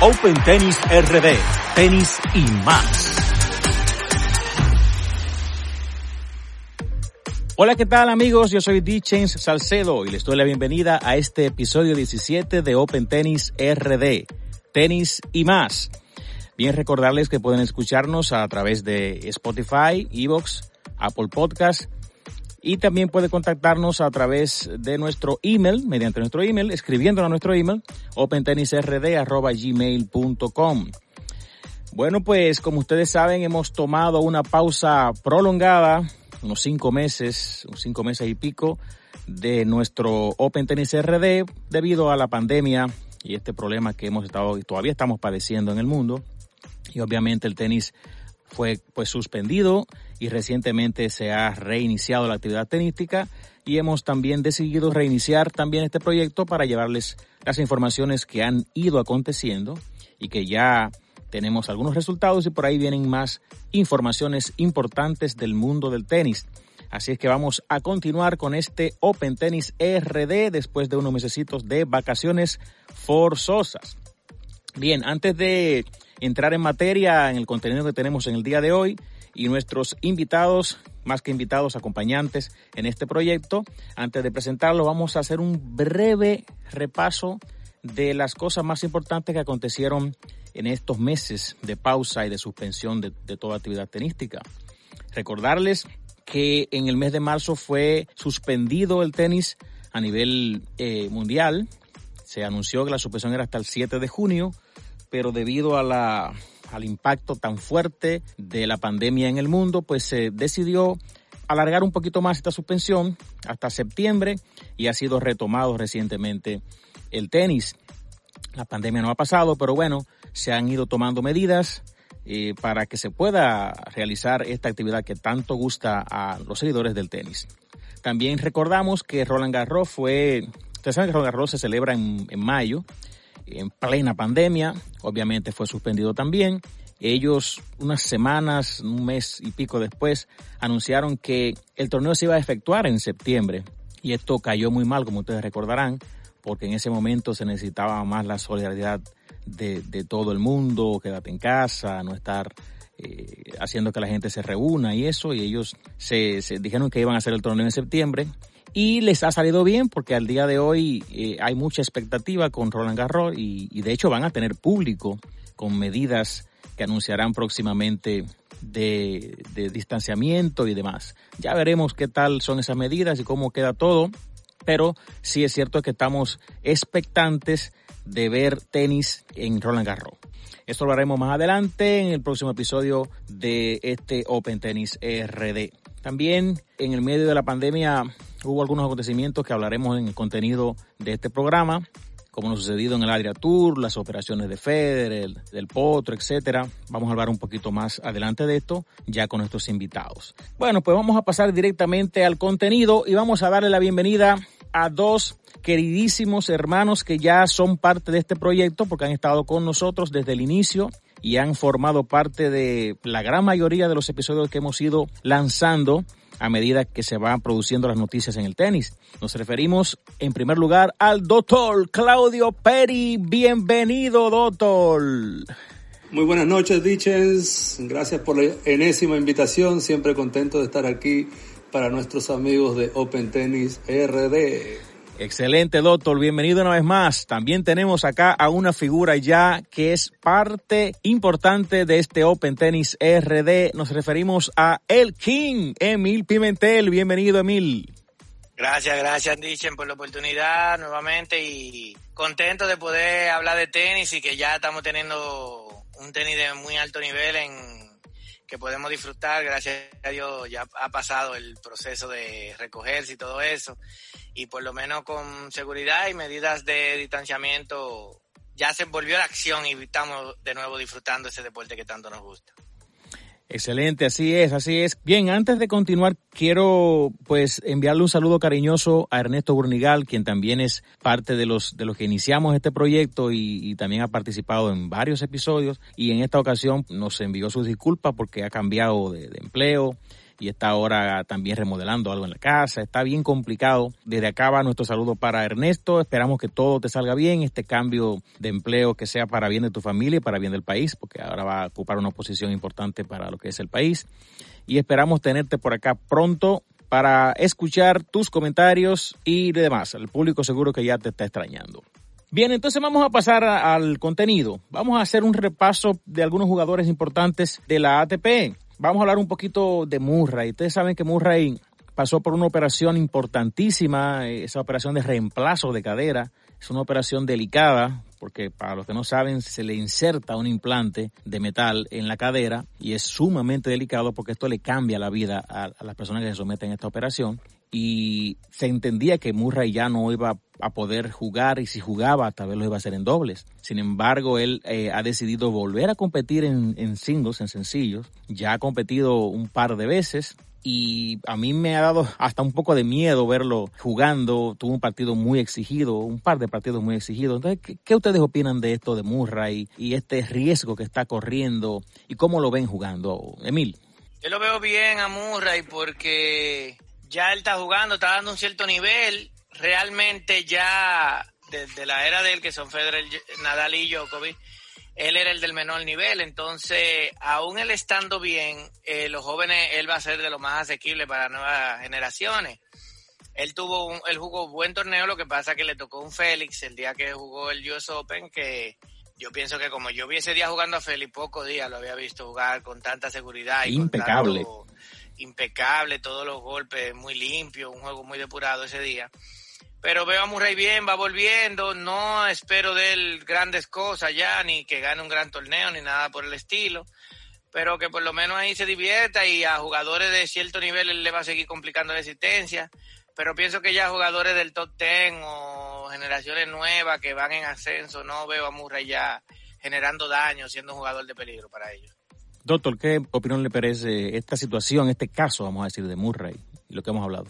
Open Tennis RD, tenis y más. Hola, ¿qué tal amigos? Yo soy D-Chains Salcedo y les doy la bienvenida a este episodio 17 de Open Tennis RD, tenis y más. Bien recordarles que pueden escucharnos a través de Spotify, Evox, Apple Podcast y también puede contactarnos a través de nuestro email, mediante nuestro email, escribiéndolo a nuestro email, opentennisrd.gmail.com. Bueno, pues como ustedes saben, hemos tomado una pausa prolongada, unos cinco meses, unos cinco meses y pico, de nuestro Open Tennis RD debido a la pandemia y este problema que hemos estado y todavía estamos padeciendo en el mundo. Y obviamente el tenis fue pues suspendido y recientemente se ha reiniciado la actividad tenística y hemos también decidido reiniciar también este proyecto para llevarles las informaciones que han ido aconteciendo y que ya tenemos algunos resultados y por ahí vienen más informaciones importantes del mundo del tenis. Así es que vamos a continuar con este Open Tennis RD después de unos mesecitos de vacaciones forzosas. Bien, antes de entrar en materia en el contenido que tenemos en el día de hoy y nuestros invitados, más que invitados, acompañantes en este proyecto. Antes de presentarlo, vamos a hacer un breve repaso de las cosas más importantes que acontecieron en estos meses de pausa y de suspensión de, toda actividad tenística. Recordarles que en el mes de marzo fue suspendido el tenis a nivel eh, mundial. Se anunció que la suspensión era hasta el 7 de junio pero debido a la, al impacto tan fuerte de la pandemia en el mundo, pues se decidió alargar un poquito más esta suspensión hasta septiembre y ha sido retomado recientemente el tenis. La pandemia no ha pasado, pero bueno, se han ido tomando medidas eh, para que se pueda realizar esta actividad que tanto gusta a los seguidores del tenis. También recordamos que Roland Garros fue, ustedes saben que Roland Garros se celebra en, en mayo en plena pandemia, obviamente fue suspendido también. Ellos unas semanas, un mes y pico después, anunciaron que el torneo se iba a efectuar en septiembre y esto cayó muy mal, como ustedes recordarán, porque en ese momento se necesitaba más la solidaridad de, todo el mundo, quédate en casa, no estar eh, haciendo que la gente se reúna y eso, y ellos se, se dijeron que iban a hacer el torneo en septiembre y les ha salido bien porque al día de hoy eh, hay mucha expectativa con Roland Garros y, de hecho van a tener público con medidas que anunciarán próximamente de, distanciamiento y demás. Ya veremos qué tal son esas medidas y cómo queda todo, pero sí es cierto que estamos expectantes de ver tenis en Roland Garros. Esto lo haremos más adelante en el próximo episodio de este Open Tennis RD. También en el medio de la pandemia hubo algunos acontecimientos que hablaremos en el contenido de este programa, como lo sucedido en el Adria Tour, las operaciones de Federer, del Potro, etcétera. Vamos a hablar un poquito más adelante de esto, ya con nuestros invitados. Bueno, pues vamos a pasar directamente al contenido y vamos a darle la bienvenida a dos queridísimos hermanos que ya son parte de este proyecto porque han estado con nosotros desde el inicio y han formado parte de la gran mayoría de los episodios que hemos ido lanzando a medida que se van produciendo las noticias en el tenis. Nos referimos en primer lugar al doctor Claudio Peri. Bienvenido, doctor. Muy buenas noches, Dichens. Gracias por la enésima invitación. Siempre contento de estar aquí para nuestros amigos de Open Tennis RD. Excelente, doctor. Bienvenido una vez más. También tenemos acá a una figura ya que es parte importante de este Open Tennis RD. Nos referimos a El King, Emil Pimentel. Bienvenido, Emil. Gracias, gracias, Dichen, por la oportunidad nuevamente y contento de poder hablar de tenis y que ya estamos teniendo un tenis de muy alto nivel en que podemos disfrutar, gracias a Dios ya ha pasado el proceso de recogerse y todo eso, y por lo menos con seguridad y medidas de distanciamiento ya se volvió la acción y estamos de nuevo disfrutando ese deporte que tanto nos gusta. Excelente, así es, así es. Bien, antes de continuar, quiero pues enviarle un saludo cariñoso a Ernesto Burnigal, quien también es parte de los de los que iniciamos este proyecto y, también ha participado en varios episodios y en esta ocasión nos envió sus disculpas porque ha cambiado de, empleo y está ahora también remodelando algo en la casa. Está bien complicado. Desde acá va nuestro saludo para Ernesto. Esperamos que todo te salga bien, este cambio de empleo que sea para bien de tu familia y para bien del país, porque ahora va a ocupar una posición importante para lo que es el país. Y esperamos tenerte por acá pronto para escuchar tus comentarios y demás. El público seguro que ya te está extrañando. Bien, entonces vamos a pasar al contenido. Vamos a hacer un repaso de algunos jugadores importantes de la ATP. Vamos a hablar un poquito de Murray. Ustedes saben que Murray pasó por una operación importantísima, esa operación de reemplazo de cadera. Es una operación delicada porque para los que no saben se le inserta un implante de metal en la cadera y es sumamente delicado porque esto le cambia la vida a, las personas que se someten a esta operación y se entendía que Murray ya no iba a poder jugar y si jugaba tal vez lo iba a hacer en dobles. Sin embargo, él eh, ha decidido volver a competir en, singles, en sencillos. Ya ha competido un par de veces, y a mí me ha dado hasta un poco de miedo verlo jugando. Tuvo un partido muy exigido, un par de partidos muy exigidos. Entonces, ¿qué, ustedes opinan de esto de Murray y este riesgo que está corriendo y cómo lo ven jugando, Emil? Yo lo veo bien a Murray porque ya él está jugando, está dando un cierto nivel. Realmente ya desde la era de él, que son Federer, Nadal y Djokovic, él era el del menor nivel, entonces, aún él estando bien, eh, los jóvenes, él va a ser de lo más asequible para nuevas generaciones. Él tuvo un, él jugó buen torneo, lo que pasa que le tocó un Félix el día que jugó el US Open, que yo pienso que como yo vi ese día jugando a Félix, pocos días lo había visto jugar con tanta seguridad. Y impecable. Impecable, todos los golpes muy limpios, un juego muy depurado ese día pero veo a Murray bien, va volviendo, no espero de él grandes cosas ya, ni que gane un gran torneo, ni nada por el estilo, pero que por lo menos ahí se divierta y a jugadores de cierto nivel él le va a seguir complicando la existencia, pero pienso que ya jugadores del top ten o generaciones nuevas que van en ascenso, no veo a Murray ya generando daño, siendo un jugador de peligro para ellos. Doctor, ¿qué opinión le parece esta situación, este caso, vamos a decir, de Murray y lo que hemos hablado?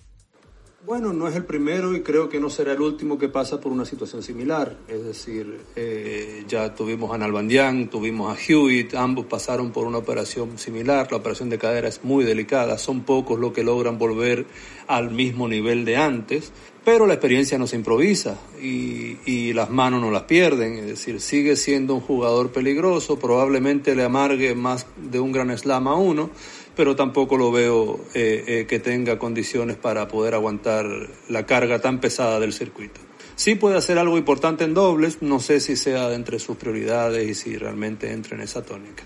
Bueno, no es el primero y creo que no será el último que pasa por una situación similar. Es decir, eh, ya tuvimos a Nalbandian, tuvimos a Hewitt, ambos pasaron por una operación similar. La operación de cadera es muy delicada, son pocos los que logran volver al mismo nivel de antes, pero la experiencia no se improvisa y, las manos no las pierden. Es decir, sigue siendo un jugador peligroso, probablemente le amargue más de un gran slam a uno pero tampoco lo veo eh, eh, que tenga condiciones para poder aguantar la carga tan pesada del circuito. Sí puede hacer algo importante en dobles, no sé si sea entre sus prioridades y si realmente entra en esa tónica.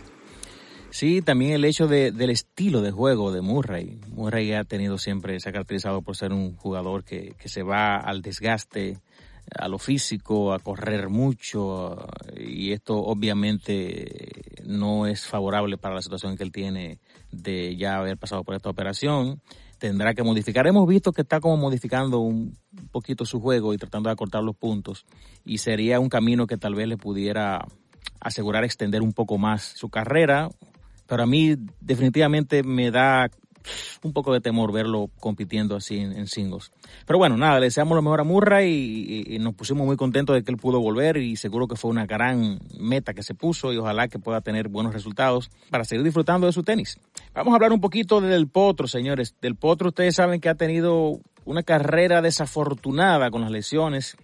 Sí, también el hecho de, del estilo de juego de Murray. Murray ha tenido siempre, se ha caracterizado por ser un jugador que, que se va al desgaste, a lo físico, a correr mucho, y esto obviamente no es favorable para la situación que él tiene de ya haber pasado por esta operación. Tendrá que modificar. Hemos visto que está como modificando un poquito su juego y tratando de acortar los puntos. Y sería un camino que tal vez le pudiera asegurar extender un poco más su carrera. Pero a mí definitivamente me da un poco de temor verlo compitiendo así en, singles. Pero bueno, nada, le deseamos lo mejor a Murray y, nos pusimos muy contentos de que él pudo volver y seguro que fue una gran meta que se puso y ojalá que pueda tener buenos resultados para seguir disfrutando de su tenis. Vamos a hablar un poquito del Potro, señores. Del Potro ustedes saben que ha tenido una carrera desafortunada con las lesiones.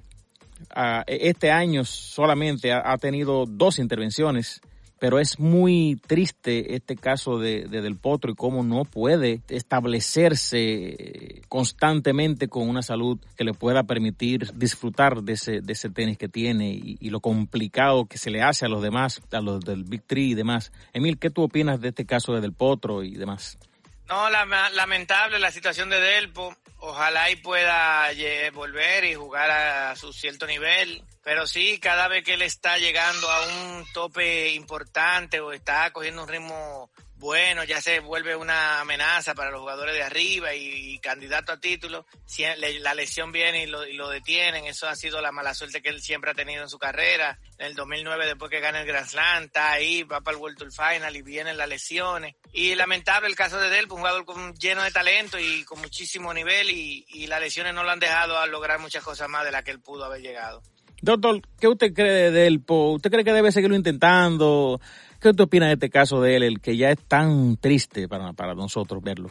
Ah, e, este año solamente ha tenido dos intervenciones pero es muy triste este caso de, Del Potro y cómo no puede establecerse constantemente con una salud que le pueda permitir disfrutar de ese, de ese tenis que tiene y, lo complicado que se le hace a los demás, a los del Big Three y demás. Emil, ¿qué tú opinas de este caso de Del Potro y demás? No, lamentable la situación de Delpo. Ojalá y pueda volver y jugar a su cierto nivel. Pero sí, cada vez que él está llegando a un tope importante o está cogiendo un ritmo bueno, ya se vuelve una amenaza para los jugadores de arriba y, candidato a título. Si la lesión viene y lo, detienen, eso ha sido la mala suerte que él siempre ha tenido en su carrera. En el 2009, después que gana el Grand Slam, está ahí, va para el World Tour Final y vienen las lesiones. Y lamentable el caso de Delpo, un jugador con, lleno de talento y con muchísimo nivel y, y las lesiones no lo han dejado a lograr muchas cosas más de las que él pudo haber llegado. Doctor, ¿qué usted cree de Delpo? ¿Usted cree que debe seguirlo intentando? ¿Qué usted opina de este caso de él, el que ya es tan triste para, para nosotros verlo?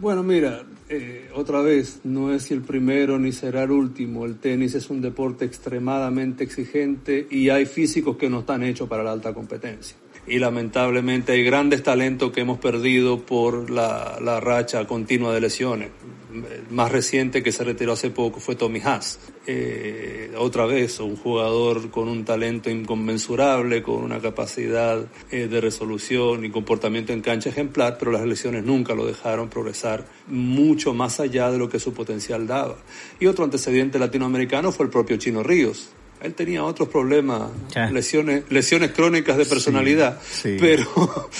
Bueno, mira, eh, otra vez, no es el primero ni será el último. El tenis es un deporte extremadamente exigente y hay físicos que no están hechos para la alta competencia y lamentablemente hay grandes talentos que hemos perdido por la, la racha continua de lesiones. El más reciente que se retiró hace poco fue Tommy Haas. Eh, otra vez, un jugador con un talento inconmensurable, con una capacidad eh, de resolución y comportamiento en cancha ejemplar, pero las lesiones nunca lo dejaron progresar mucho más allá de lo que su potencial daba. Y otro antecedente latinoamericano fue el propio Chino Ríos él tenía otros problemas, lesiones, lesiones crónicas de personalidad, pero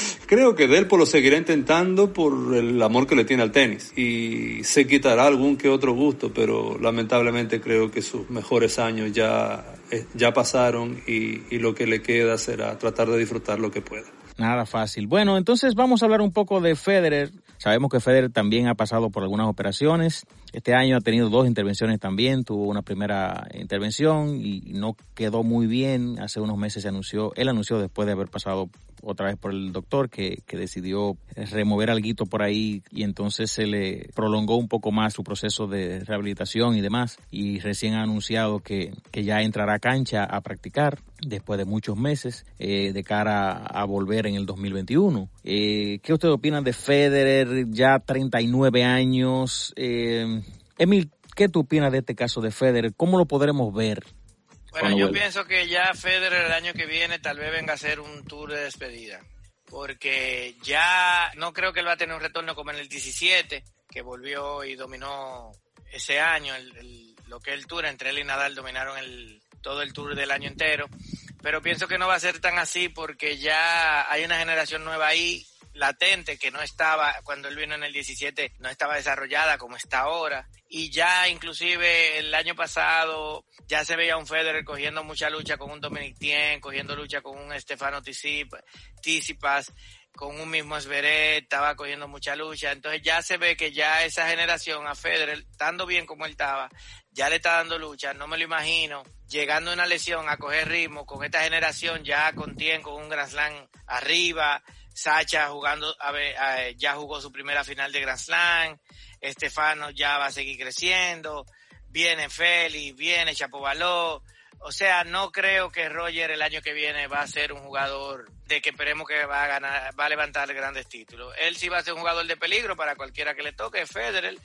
creo que Delpo lo seguirá intentando por el amor que le tiene al tenis y se quitará algún que otro gusto, pero lamentablemente creo que sus mejores años ya, eh, ya pasaron y, y lo que le queda será tratar de disfrutar lo que pueda. Nada fácil. Bueno, entonces vamos a hablar un poco de Federer. Sabemos que Federer también ha pasado por algunas operaciones. Este año ha tenido dos intervenciones también. Tuvo una primera intervención y no quedó muy bien. Hace unos meses se anunció, él anunció después de haber pasado otra vez por el doctor que, que decidió remover algo por ahí y entonces se le prolongó un poco más su proceso de rehabilitación y demás y recién ha anunciado que, que ya entrará a cancha a practicar después de muchos meses eh, de cara a volver en el 2021. Eh, ¿Qué usted opina de Federer ya 39 años? Eh, Emil, ¿qué tú opinas de este caso de Federer? ¿Cómo lo podremos ver bueno, yo pienso que ya Federer el año que viene tal vez venga a hacer un tour de despedida. Porque ya no creo que él va a tener un retorno como en el 17, que volvió y dominó ese año, lo que es el tour. Entre él y Nadal dominaron el, todo el tour del año entero. Pero pienso que no va a ser tan así porque ya hay una generación nueva ahí latente que no estaba cuando él vino en el 17 no estaba desarrollada como está ahora. Y ya inclusive el año pasado ya se veía un Federer cogiendo mucha lucha con un Dominic Thiem, cogiendo lucha con un Stefano Tsitsipas, con un mismo Esveret, estaba cogiendo mucha lucha, entonces ya se ve que ya esa generación a Federer, estando bien como él estaba, ya le está dando lucha, no me lo imagino, llegando a una lesión a coger ritmo con esta generación ya con Tien, con un Grand Slam arriba, Sacha jugando, a ver, ya jugó su primera final de Grand Slam, Estefano ya va a seguir creciendo, viene Félix, viene Chapovaló, o sea, no creo que Roger el año que viene va a ser un jugador de que esperemos que va a ganar, va a levantar grandes títulos. Él sí va a ser un jugador de peligro para cualquiera que le toque, Federer.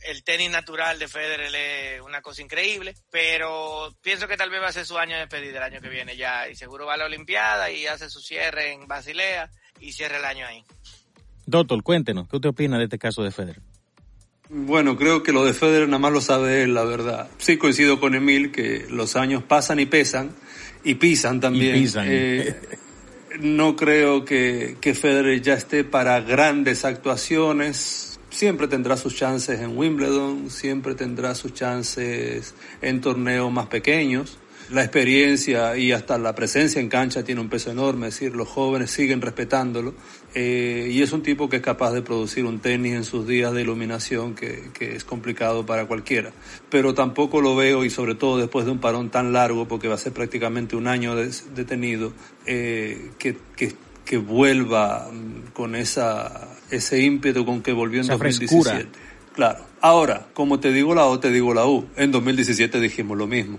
El tenis natural de Federer es una cosa increíble, pero pienso que tal vez va a ser su año de despedida el año que viene ya y seguro va a la Olimpiada y hace su cierre en Basilea y cierra el año ahí. Doctor, cuéntenos, ¿qué usted opina de este caso de Federer? Bueno, creo que lo de Federer nada más lo sabe él, la verdad. Sí coincido con Emil que los años pasan y pesan y pisan también. Eh, no creo que, que Federer ya esté para grandes actuaciones. Siempre tendrá sus chances en Wimbledon, siempre tendrá sus chances en torneos más pequeños la experiencia y hasta la presencia en cancha tiene un peso enorme, es decir, los jóvenes siguen respetándolo eh, y es un tipo que es capaz de producir un tenis en sus días de iluminación que, que, es complicado para cualquiera. Pero tampoco lo veo y sobre todo después de un parón tan largo, porque va a ser prácticamente un año detenido, eh, que, que, que, vuelva con esa, ese ímpetu con que volvió en 2017. Claro. Ahora, como te digo la O, te digo la U. En 2017 dijimos lo mismo.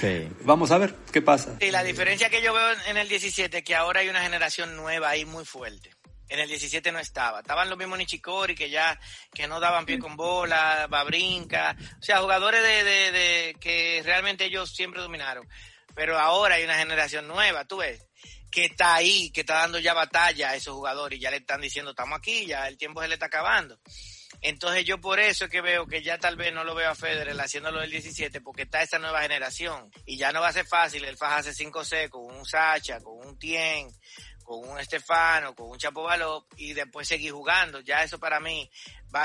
Sí. Vamos a ver qué pasa. Y la diferencia que yo veo en el 17 es que ahora hay una generación nueva ahí muy fuerte. En el 17 no estaba. Estaban los mismos Nichikori que ya que no daban pie con bola, Babrinka. O sea, jugadores de, de, de que realmente ellos siempre dominaron. Pero ahora hay una generación nueva, tú ves que está ahí, que está dando ya batalla a esos jugadores y ya le están diciendo, estamos aquí, ya el tiempo se le está acabando. Entonces yo por eso es que veo que ya tal vez no lo veo a Federer haciéndolo del 17 porque está esa nueva generación y ya no va a ser fácil el fajarse 5C con un Sacha, con un Tien, con un Estefano, con un Chapo Balop y después seguir jugando. Ya eso para mí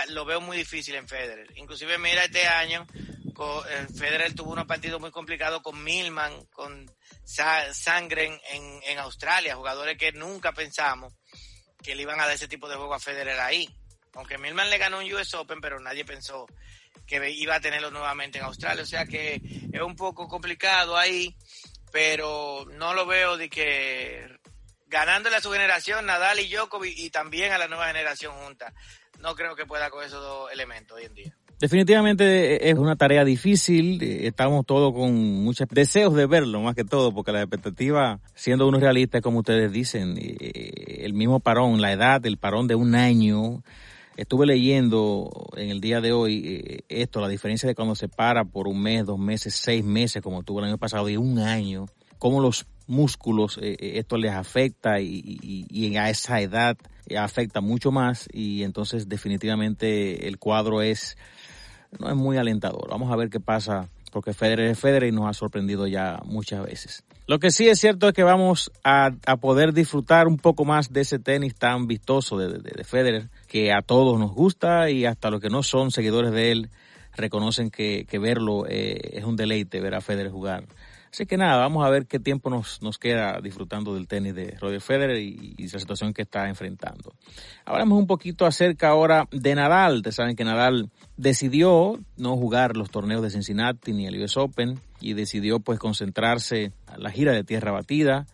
lo veo muy difícil en Federer. Inclusive mira este año, eh, Federer tuvo unos partidos muy complicados con Milman, con Sangren en, en Australia, jugadores que nunca pensamos que le iban a dar ese tipo de juego a Federer ahí. Aunque Milman le ganó un US Open, pero nadie pensó que iba a tenerlo nuevamente en Australia. O sea que es un poco complicado ahí, pero no lo veo de que ganándole a su generación, Nadal y Djokovic, y también a la nueva generación junta. No creo que pueda con esos dos elementos hoy en día. Definitivamente es una tarea difícil, estamos todos con muchos deseos de verlo, más que todo, porque la expectativa, siendo uno realista, como ustedes dicen, eh, el mismo parón, la edad, el parón de un año, estuve leyendo en el día de hoy eh, esto, la diferencia de cuando se para por un mes, dos meses, seis meses, como tuvo el año pasado, y un año, cómo los músculos eh, esto les afecta y, y a esa edad afecta mucho más y entonces definitivamente el cuadro es no es muy alentador. Vamos a ver qué pasa, porque Federer es Federer y nos ha sorprendido ya muchas veces. Lo que sí es cierto es que vamos a, poder disfrutar un poco más de ese tenis tan vistoso de, de, Federer, que a todos nos gusta y hasta los que no son seguidores de él reconocen que, verlo eh, es un deleite ver a Federer jugar. Así que nada, vamos a ver qué tiempo nos, nos queda disfrutando del tenis de Roger Federer y, la situación que está enfrentando. Hablamos un poquito acerca ahora de Nadal. Ustedes saben que Nadal decidió no jugar los torneos de Cincinnati ni el US Open y decidió pues concentrarse a la gira de tierra batida.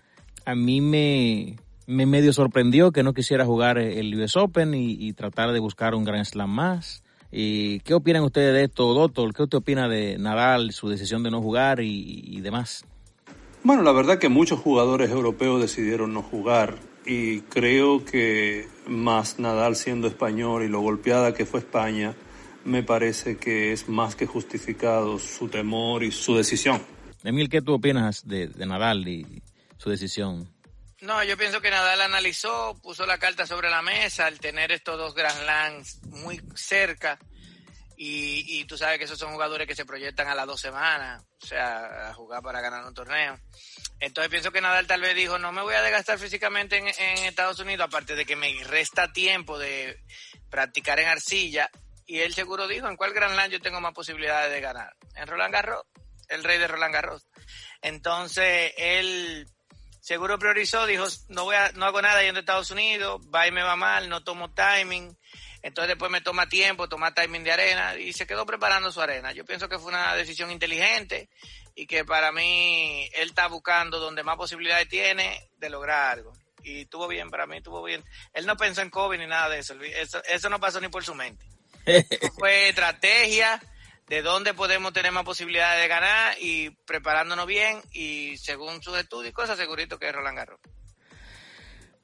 A mí me, me medio sorprendió que no quisiera jugar el US Open y, y tratar de buscar un Grand Slam más. ¿Y qué opinan ustedes de esto, doctor? ¿Qué usted opina de Nadal, su decisión de no jugar y, demás? Bueno, la verdad que muchos jugadores europeos decidieron no jugar y creo que más Nadal siendo español y lo golpeada que fue España, me parece que es más que justificado su temor y su decisión. Emil, ¿qué tú opinas de, de Nadal y su decisión? No, yo pienso que Nadal analizó, puso la carta sobre la mesa al tener estos dos Grand Slams muy cerca. Y, y, tú sabes que esos son jugadores que se proyectan a las dos semanas, o sea, a jugar para ganar un torneo. Entonces pienso que Nadal tal vez dijo, no me voy a desgastar físicamente en, en Estados Unidos, aparte de que me resta tiempo de practicar en arcilla. Y él seguro dijo, ¿en cuál Grand Slam yo tengo más posibilidades de ganar? En Roland Garros, el rey de Roland Garros. Entonces él Seguro priorizó, dijo, no voy a, no hago nada yendo a Estados Unidos, va y me va mal, no tomo timing. Entonces después me toma tiempo, toma timing de arena y se quedó preparando su arena. Yo pienso que fue una decisión inteligente y que para mí él está buscando donde más posibilidades tiene de lograr algo. Y estuvo bien, para mí estuvo bien. Él no pensó en COVID ni nada de eso. Eso, eso no pasó ni por su mente. fue estrategia de dónde podemos tener más posibilidades de ganar y preparándonos bien y según sus estudios y cosas, segurito que es Roland Garros.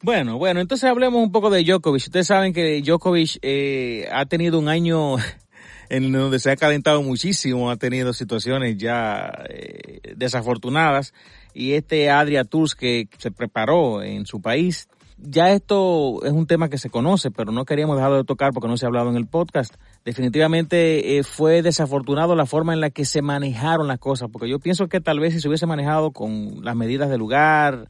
Bueno, bueno, entonces hablemos un poco de Djokovic. Ustedes saben que Djokovic eh, ha tenido un año en donde se ha calentado muchísimo, ha tenido situaciones ya eh, desafortunadas y este Adria Tours que se preparó en su país ya esto es un tema que se conoce, pero no queríamos dejarlo de tocar porque no se ha hablado en el podcast. Definitivamente eh, fue desafortunado la forma en la que se manejaron las cosas, porque yo pienso que tal vez si se hubiese manejado con las medidas del lugar,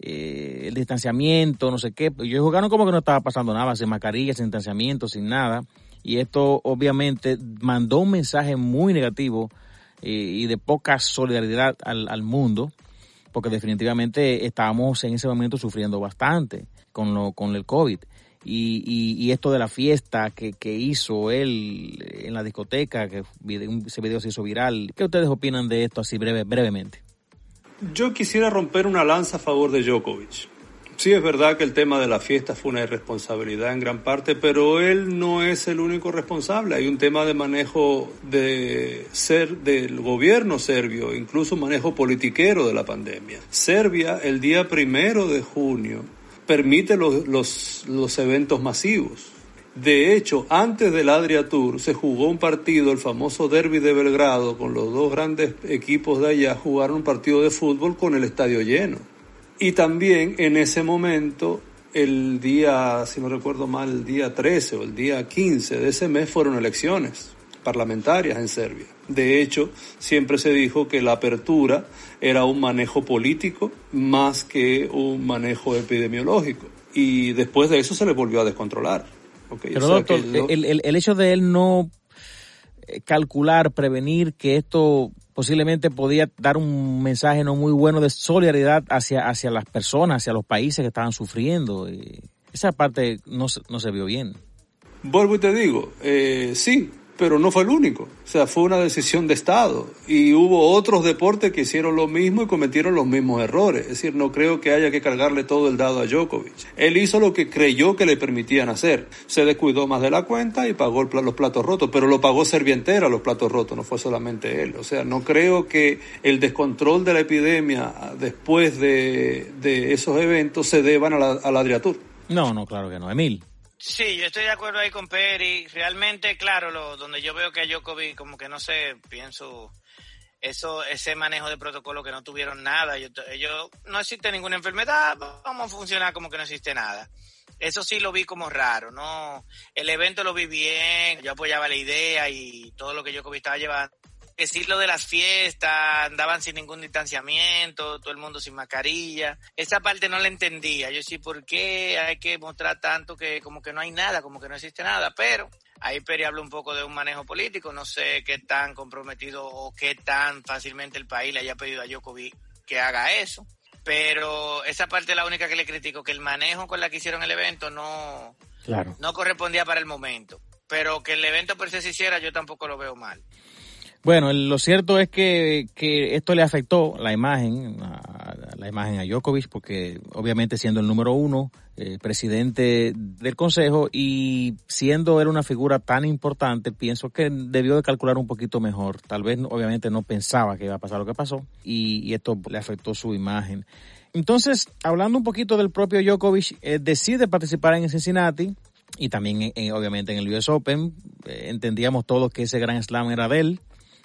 eh, el distanciamiento, no sé qué, pues ellos jugaron como que no estaba pasando nada, sin mascarilla, sin distanciamiento, sin nada. Y esto obviamente mandó un mensaje muy negativo eh, y de poca solidaridad al mundo porque definitivamente estábamos en ese momento sufriendo bastante con, lo, con el COVID. Y, y, esto de la fiesta que, que, hizo él en la discoteca, que ese video se hizo viral, ¿qué ustedes opinan de esto así breve, brevemente? Yo quisiera romper una lanza a favor de Djokovic. Sí, es verdad que el tema de la fiesta fue una irresponsabilidad en gran parte, pero él no es el único responsable. Hay un tema de manejo de ser del gobierno serbio, incluso manejo politiquero de la pandemia. Serbia, el día primero de junio, permite los, los, los eventos masivos. De hecho, antes del Adria Tour se jugó un partido, el famoso Derby de Belgrado, con los dos grandes equipos de allá, jugaron un partido de fútbol con el estadio lleno. Y también en ese momento, el día, si no recuerdo mal, el día 13 o el día 15 de ese mes fueron elecciones parlamentarias en Serbia. De hecho, siempre se dijo que la apertura era un manejo político más que un manejo epidemiológico. Y después de eso se le volvió a descontrolar. Pero doctor, el, el, el hecho de él no eh, calcular, prevenir que esto posiblemente podía dar un mensaje no muy bueno de solidaridad hacia, hacia las personas, hacia los países que estaban sufriendo. esa parte no, no se vio bien. Vuelvo y te digo, eh, sí, pero no fue el único. O sea, fue una decisión de Estado. Y hubo otros deportes que hicieron lo mismo y cometieron los mismos errores. Es decir, no creo que haya que cargarle todo el dado a Djokovic. Él hizo lo que creyó que le permitían hacer. Se descuidó más de la cuenta y pagó los platos rotos, pero lo pagó Servientera los platos rotos, no fue solamente él. O sea, no creo que el descontrol de la epidemia después de, esos eventos se deban a la, a la Adriatur. No, no, claro que no. Emil. Sí, yo estoy de acuerdo ahí con Peri. Realmente, claro, lo, donde yo veo que a Djokovic, como que no sé, pienso eso, ese manejo de protocolo que no tuvieron nada. Ellos, no existe ninguna enfermedad, vamos a funcionar como que no existe nada. Eso sí lo vi como raro, ¿no? El evento lo vi bien, yo apoyaba la idea y todo lo que Djokovic estaba llevando decir lo de las fiestas, andaban sin ningún distanciamiento, todo el mundo sin mascarilla. Esa parte no la entendía. Yo sí, ¿por qué hay que mostrar tanto que como que no hay nada, como que no existe nada? Pero ahí Peri habla un poco de un manejo político. No sé qué tan comprometido o qué tan fácilmente el país le haya pedido a Djokovic que haga eso. Pero esa parte es la única que le critico, que el manejo con la que hicieron el evento no, no correspondía para el momento. Pero que el evento por sí se hiciera, yo tampoco lo veo mal. Bueno, lo cierto es que, que esto le afectó la imagen, la imagen a Djokovic, porque obviamente siendo el número uno, eh, presidente del consejo y siendo él una figura tan importante, pienso que debió de calcular un poquito mejor. Tal vez obviamente no pensaba que iba a pasar lo que pasó y, esto le afectó su imagen. Entonces, hablando un poquito del propio Djokovic, eh, decide participar en Cincinnati y también obviamente en el US Open. Eh, entendíamos todos que ese gran slam era de él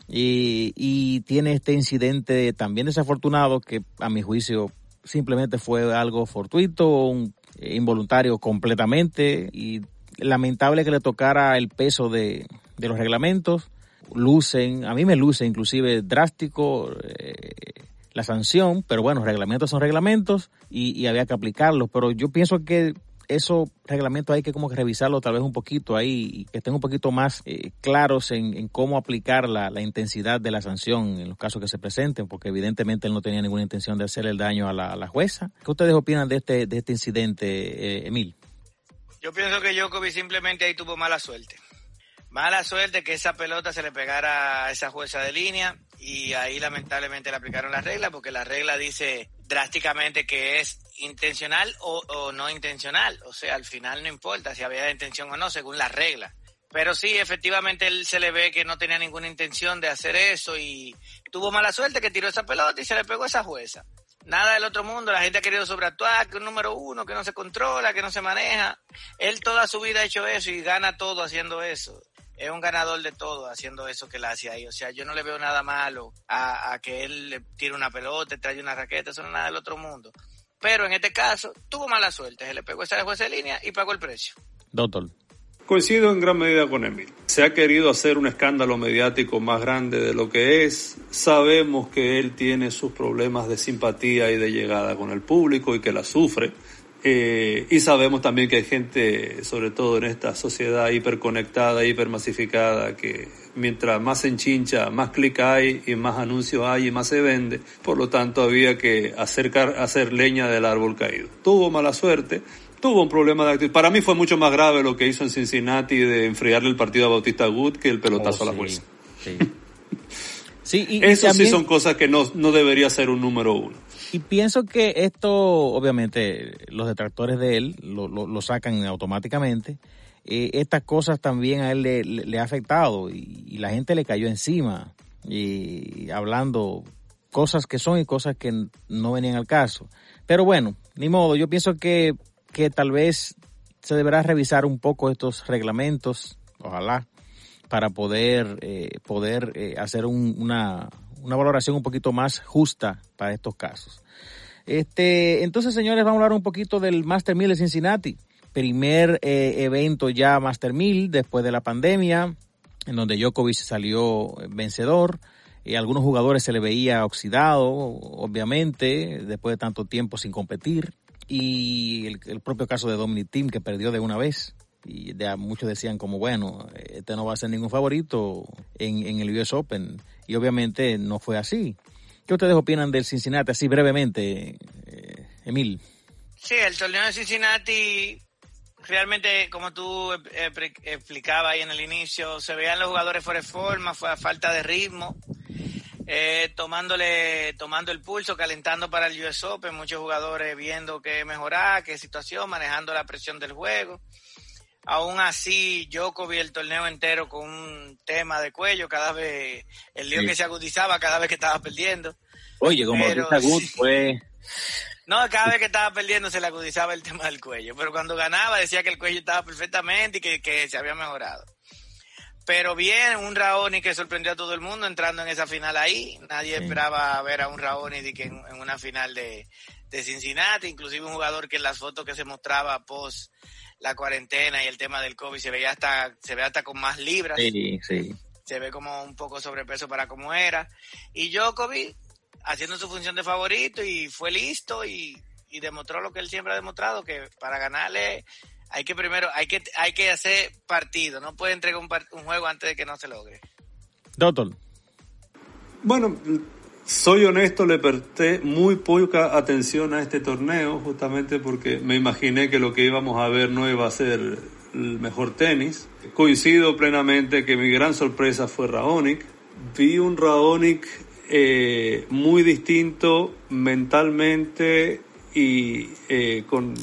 y, y tiene este incidente también desafortunado que a mi juicio simplemente fue algo fortuito, un, eh, involuntario completamente y lamentable que le tocara el peso de, los reglamentos. Lucen, a mí me luce inclusive drástico eh, la sanción, pero bueno, reglamentos son reglamentos y había que aplicarlos, pero yo pienso que esos reglamentos hay que como que revisarlo tal vez un poquito ahí y que estén un poquito más eh, claros en, cómo aplicar la, intensidad de la sanción en los casos que se presenten, porque evidentemente él no tenía ninguna intención de hacerle el daño a la, jueza. ¿Qué ustedes opinan de este, de este incidente, eh, Emil? Yo pienso que Djokovic simplemente ahí tuvo mala suerte. Mala suerte que esa pelota se le pegara a esa jueza de línea y ahí lamentablemente le aplicaron la regla porque la regla dice drásticamente que es intencional o, no intencional. O sea, al final no importa si había intención o no, según la regla. Pero sí, efectivamente él se le ve que no tenía ninguna intención de hacer eso y tuvo mala suerte que tiró esa pelota y se le pegó esa jueza. Nada del otro mundo, la gente ha querido sobreactuar, que un número uno, que no se controla, que no se maneja. Él toda su vida ha hecho eso y gana todo haciendo eso es un ganador de todo haciendo eso que él hace ahí. O sea, yo no le veo nada malo a, que él le tire una pelota, trae una raqueta, eso no es nada del otro mundo. Pero en este caso, tuvo mala suerte, se le pegó esa jueza de línea y pagó el precio. Doctor. Coincido en gran medida con Emil. Se ha querido hacer un escándalo mediático más grande de lo que es. Sabemos que él tiene sus problemas de simpatía y de llegada con el público y que la sufre. Eh, y sabemos también que hay gente, sobre todo en esta sociedad hiperconectada, hipermasificada, que mientras más se enchincha, más clic hay y más anuncios hay y más se vende. Por lo tanto, había que acercar, hacer leña del árbol caído. Tuvo mala suerte, tuvo un problema de actitud. Para mí fue mucho más grave lo que hizo en Cincinnati de enfriarle el partido a Bautista Good que el pelotazo a la fuerza. Sí. sí Eso sí son cosas que no, no debería ser un número uno. Y pienso que esto, obviamente, los detractores de él lo, lo, sacan automáticamente. Eh, estas cosas también a él le, le, ha afectado y, la gente le cayó encima y hablando cosas que son y cosas que no venían al caso. Pero bueno, ni modo, yo pienso que, que tal vez se deberá revisar un poco estos reglamentos, ojalá, para poder, eh, poder eh, hacer un, una, una valoración un poquito más justa para estos casos. Este, entonces, señores, vamos a hablar un poquito del Master 1000 de Cincinnati. Primer eh, evento ya Master 1000 después de la pandemia, en donde Djokovic salió vencedor. y algunos jugadores se le veía oxidado, obviamente, después de tanto tiempo sin competir. Y el, propio caso de Dominic Thiem, que perdió de una vez. Y de, muchos decían como, bueno, este no va a ser ningún favorito en, en el US Open y obviamente no fue así. ¿Qué ustedes opinan del Cincinnati, así brevemente, eh, Emil? Sí, el torneo de Cincinnati realmente, como tú explicabas ahí en el inicio, se veían los jugadores fuera de forma, fue a falta de ritmo, eh, tomándole, tomando el pulso, calentando para el US Open, muchos jugadores viendo qué mejorar, qué situación, manejando la presión del juego. Aún así, Djokovic el torneo entero con un tema de cuello, cada vez, el lío que se agudizaba cada vez que estaba perdiendo. Oye, como Pero, fue... No, cada vez que estaba perdiendo se le agudizaba el tema del cuello, pero cuando ganaba decía que el cuello estaba perfectamente y que, que se había mejorado. Pero bien, un Raoni que sorprendió a todo el mundo entrando en esa final ahí. Nadie esperaba ver a un Raoni en, en, una final de, de Cincinnati, inclusive un jugador que en las fotos que se mostraba post la cuarentena y el tema del COVID se veía hasta, se ve hasta con más libras. Sí, sí. Se ve como un poco sobrepeso para como era. Y Djokovic haciendo su función de favorito y fue listo y, y demostró lo que él siempre ha demostrado, que para ganarle hay que primero, hay que, hay que hacer partido, no puede entregar un, un juego antes de que no se logre. Doctor. Bueno, soy honesto, le presté muy poca atención a este torneo, justamente porque me imaginé que lo que íbamos a ver no iba a ser el mejor tenis. Coincido plenamente que mi gran sorpresa fue Raonic. Vi un Raonic eh, muy distinto mentalmente y eh, con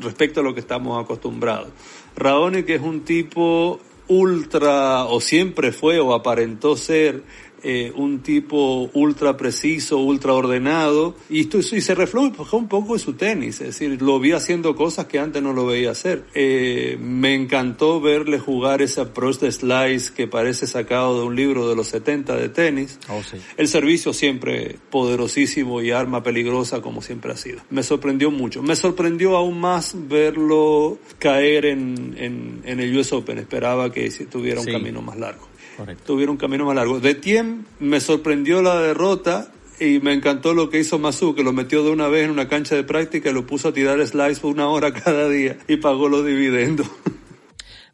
respecto a lo que estamos acostumbrados. Raonic es un tipo ultra, o siempre fue, o aparentó ser, eh, un tipo ultra preciso, ultra ordenado, y, esto, y se reflejó un poco en su tenis, es decir, lo vi haciendo cosas que antes no lo veía hacer. Eh, me encantó verle jugar ese approach de slice que parece sacado de un libro de los 70 de tenis. Oh, El servicio siempre poderosísimo y arma peligrosa como siempre ha sido. Me sorprendió mucho. Me sorprendió aún más verlo caer en, en, en el US Open. Esperaba que tuviera un camino más largo. Tuvieron un camino más largo. De Tiem me sorprendió la derrota y me encantó lo que hizo Masu, que lo metió de una vez en una cancha de práctica y lo puso a tirar slice por una hora cada día y pagó los dividendos.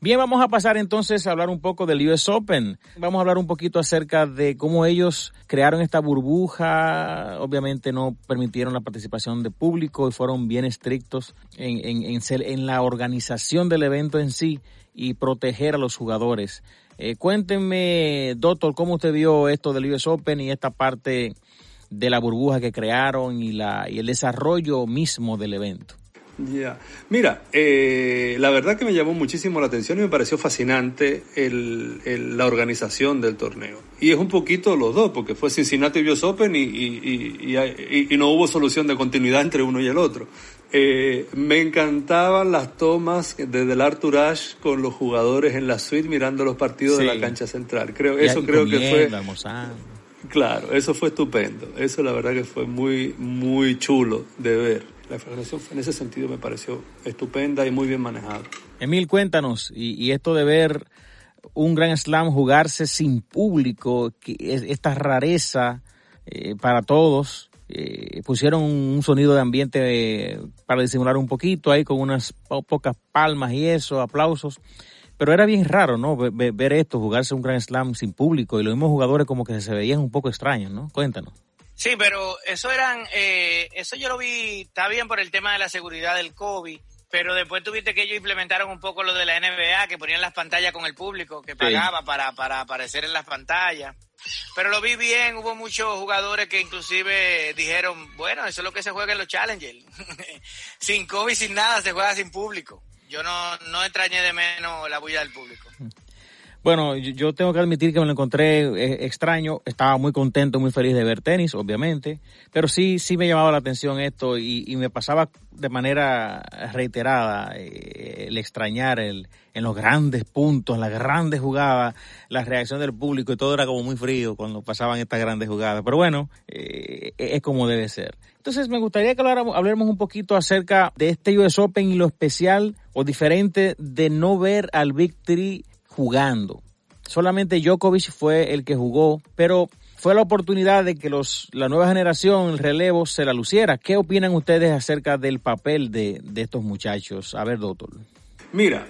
Bien, vamos a pasar entonces a hablar un poco del US Open. Vamos a hablar un poquito acerca de cómo ellos crearon esta burbuja. Obviamente no permitieron la participación de público y fueron bien estrictos en, en, en, en la organización del evento en sí y proteger a los jugadores. Eh, cuéntenme, doctor, cómo usted vio esto del US Open y esta parte de la burbuja que crearon y, la, y el desarrollo mismo del evento. Ya, mira, eh, la verdad que me llamó muchísimo la atención y me pareció fascinante el, la organización del torneo. Y es un poquito los dos, porque fue Cincinnati US Open y, y, y, no hubo solución de continuidad entre uno y el otro. Eh, me encantaban las tomas desde el Arthur Ashe con los jugadores en la suite mirando los partidos de la cancha central. Creo, eso creo que fue. Claro, eso fue estupendo. Eso la verdad que fue muy, muy chulo de ver. La federación en ese sentido me pareció estupenda y muy bien manejada. Emil, cuéntanos, y, y esto de ver un gran slam jugarse sin público, que es esta rareza eh, para todos, eh, pusieron un sonido de ambiente eh, para disimular un poquito ahí con unas pocas palmas y eso, aplausos. Pero era bien raro, ¿no? Ver, esto, jugarse un Grand Slam sin público y los mismos jugadores como que se veían un poco extraños, ¿no? Cuéntanos. Sí, pero eso eran, eh, eso yo lo vi, está bien por el tema de la seguridad del COVID, pero después tuviste que ellos implementaron un poco lo de la NBA, que ponían las pantallas con el público, que pagaba para, para aparecer en las pantallas. Pero lo vi bien, hubo muchos jugadores que inclusive dijeron, bueno, eso es lo que se juega en los Challengers. sin COVID, sin nada, se juega sin público. Yo no, no extrañé de menos la bulla del público. Bueno, yo tengo que admitir que me lo encontré eh, extraño. Estaba muy contento, muy feliz de ver tenis, obviamente. Pero sí, sí me llamaba la atención esto y, me pasaba de manera reiterada eh, el extrañar el, en los grandes puntos, en las grandes jugadas, la reacción del público y todo era como muy frío cuando pasaban estas grandes jugadas. Pero bueno, eh, es como debe ser. Entonces me gustaría que habláramos, un poquito acerca de este US Open y lo especial o diferente de no ver al Victory jugando. Solamente Djokovic fue el que jugó, pero fue la oportunidad de que los, la nueva generación, el relevo, se la luciera. ¿Qué opinan ustedes acerca del papel de, de estos muchachos? A ver, doctor. Mira,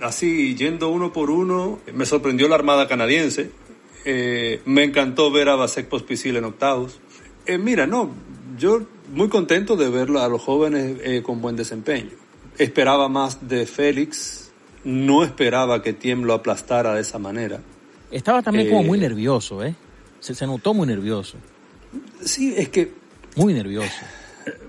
así yendo uno por uno, me sorprendió la Armada canadiense. Eh, me encantó ver a Vasek Pospisil en octavos. Eh, mira, no, yo muy contento de ver a los jóvenes eh, con buen desempeño. esperaba más de Félix, no esperaba que Tiem lo aplastara de esa manera. Estaba también como muy nervioso, ¿eh? Se, se notó muy nervioso. Sí, es que... Muy nervioso.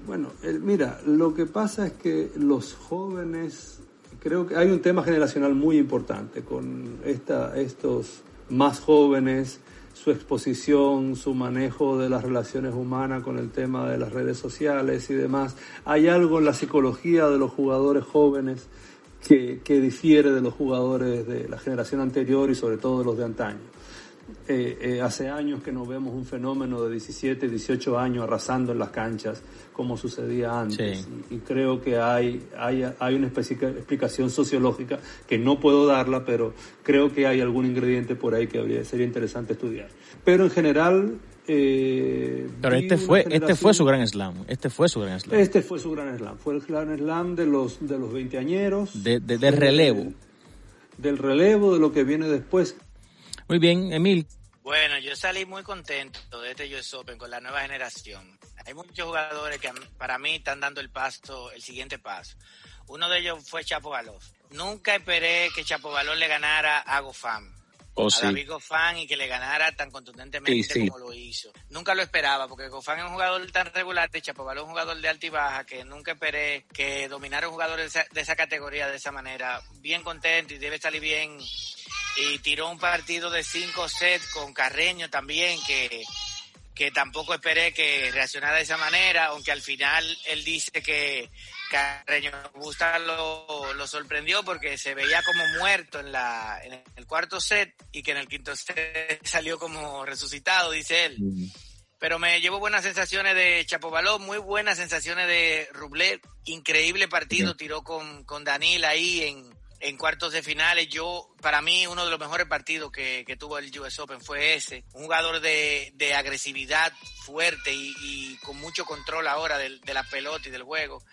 Bueno, mira, lo que pasa es que los jóvenes, creo que hay un tema generacional muy importante con esta, estos más jóvenes, su exposición, su manejo de las relaciones humanas con el tema de las redes sociales y demás. Hay algo en la psicología de los jugadores jóvenes que, que difiere de los jugadores de la generación anterior y sobre todo de los de antaño. Eh, eh, hace años que no vemos un fenómeno de 17, 18 años arrasando en las canchas como sucedía antes. Y, creo que hay, hay, hay una explicación sociológica que no puedo darla, pero creo que hay algún ingrediente por ahí que habría, sería interesante estudiar. Pero en general... Eh, pero este fue, este fue su gran slam. Este fue su gran slam. Este fue su gran slam. Fue el gran slam de los, de los 20 añeros. De, de, relevo. del relevo, de lo que viene después. Muy bien, Emil. Bueno, yo salí muy contento de este US Open con la nueva generación. Hay muchos jugadores que para mí están dando el paso, el siguiente paso. Uno de ellos fue Chapo. Nunca esperé que Chapo le ganara a Gofán. Oh, a David Goffin y que le ganara tan contundentemente como lo hizo. Nunca lo esperaba, porque Goffin es un jugador tan regular, de Chapovalov es un jugador de alta y baja, que nunca esperé que dominara un jugador de esa, de esa categoría de esa manera. Bien contento y debe salir bien y tiró un partido de cinco sets con Carreño también, que, que tampoco esperé que reaccionara de esa manera, aunque al final él dice que Carreño Busta lo, lo sorprendió porque se veía como muerto en, la, en el cuarto set y que en el quinto set salió como resucitado, dice él. Pero me llevo buenas sensaciones de Chapovalov, muy buenas sensaciones de Rublev, increíble partido, tiró con, con Danil ahí en, en cuartos de finales. Yo, para mí, uno de los mejores partidos que, tuvo el US Open fue ese. Un jugador de, de agresividad fuerte y, con mucho control ahora de, la pelota y del juego.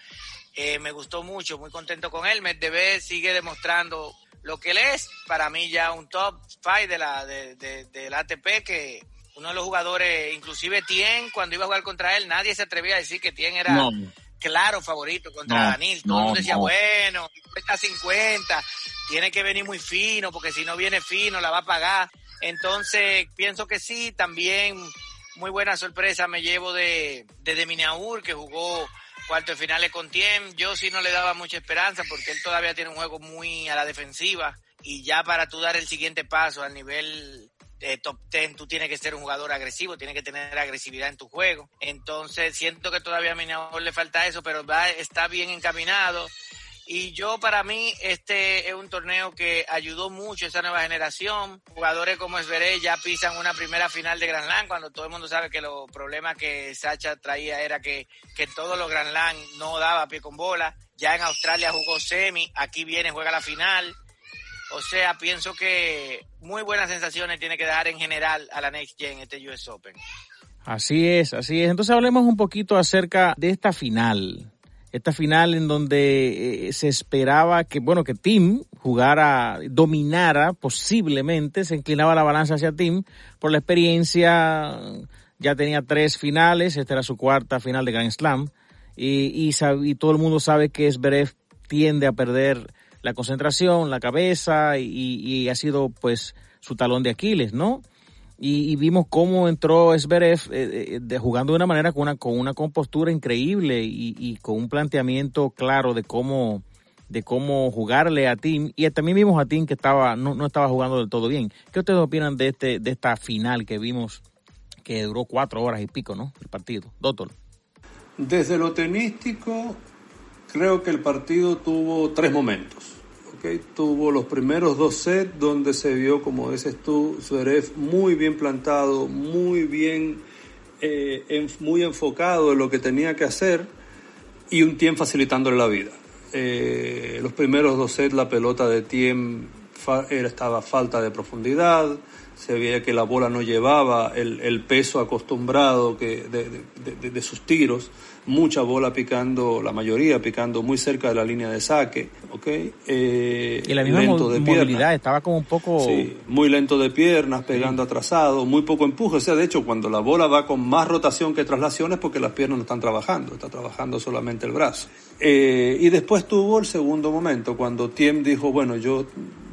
Eh, me gustó mucho, muy contento con él. Medvedev sigue demostrando lo que él es. Para mí ya un top five de la, de, del ATP que uno de los jugadores, inclusive Tien, cuando iba a jugar contra él, nadie se atrevía a decir que Tien era claro favorito contra Danil. Todo el mundo decía, bueno, 50-50, tiene que venir muy fino, porque si no viene fino la va a pagar. Entonces, pienso que sí, también muy buena sorpresa me llevo de, de Deminaur, que jugó cuarto finales con Tiem. Yo sí no le daba mucha esperanza, porque él todavía tiene un juego muy a la defensiva. Y ya para tú dar el siguiente paso al nivel eh, top 10 tú tienes que ser un jugador agresivo, tienes que tener agresividad en tu juego. Entonces siento que todavía a Minamor le falta eso, pero va, está bien encaminado. Y yo para mí este es un torneo que ayudó mucho a esa nueva generación. Jugadores como Esveré ya pisan una primera final de Grand Slam cuando todo el mundo sabe que los problemas que Sacha traía era que, que todos los Grand Slam no daba pie con bola. Ya en Australia jugó semi, aquí viene, juega la final. O sea, pienso que muy buenas sensaciones tiene que dar en general a la Next Gen este US Open. Así es, así es. Entonces hablemos un poquito acerca de esta final. Esta final en donde eh, se esperaba que, bueno, que Tim jugara, dominara posiblemente, se inclinaba la balanza hacia Tim por la experiencia, ya tenía tres finales, esta era su cuarta final de Grand Slam, y, y, todo el mundo sabe que Zverev tiende a perder la concentración, la cabeza y, ha sido pues su talón de Aquiles, ¿no? Y, vimos cómo entró Zverev eh, eh, jugando de una manera con una, con una compostura increíble y, con un planteamiento claro de cómo de cómo jugarle a Tim y también vimos a Tim que estaba no, no estaba jugando del todo bien. ¿Qué ustedes opinan de este de esta final que vimos que duró cuatro horas y pico, ¿no? El partido, doctor. Desde lo tenístico, creo que el partido tuvo tres momentos. Tuvo los primeros dos sets donde se vio, como dices tú, Zverev muy bien plantado, muy bien, eh, muy enfocado en lo que tenía que hacer y un Tiem facilitándole la vida. Eh, los primeros dos sets la pelota de Tiem era, estaba falta de profundidad, se veía que la bola no llevaba el, peso acostumbrado que de, de, sus tiros, mucha bola picando, la mayoría picando muy cerca de la línea de saque, ¿ok? Eh, y la misma lento de movilidad, estaba como un poco... Sí, muy lento de piernas, pegando sí. atrasado, muy poco empuje, o sea, de hecho, cuando la bola va con más rotación que traslaciones porque las piernas no están trabajando, está trabajando solamente el brazo. Eh, y después tuvo el segundo momento, cuando Tiem dijo, bueno, yo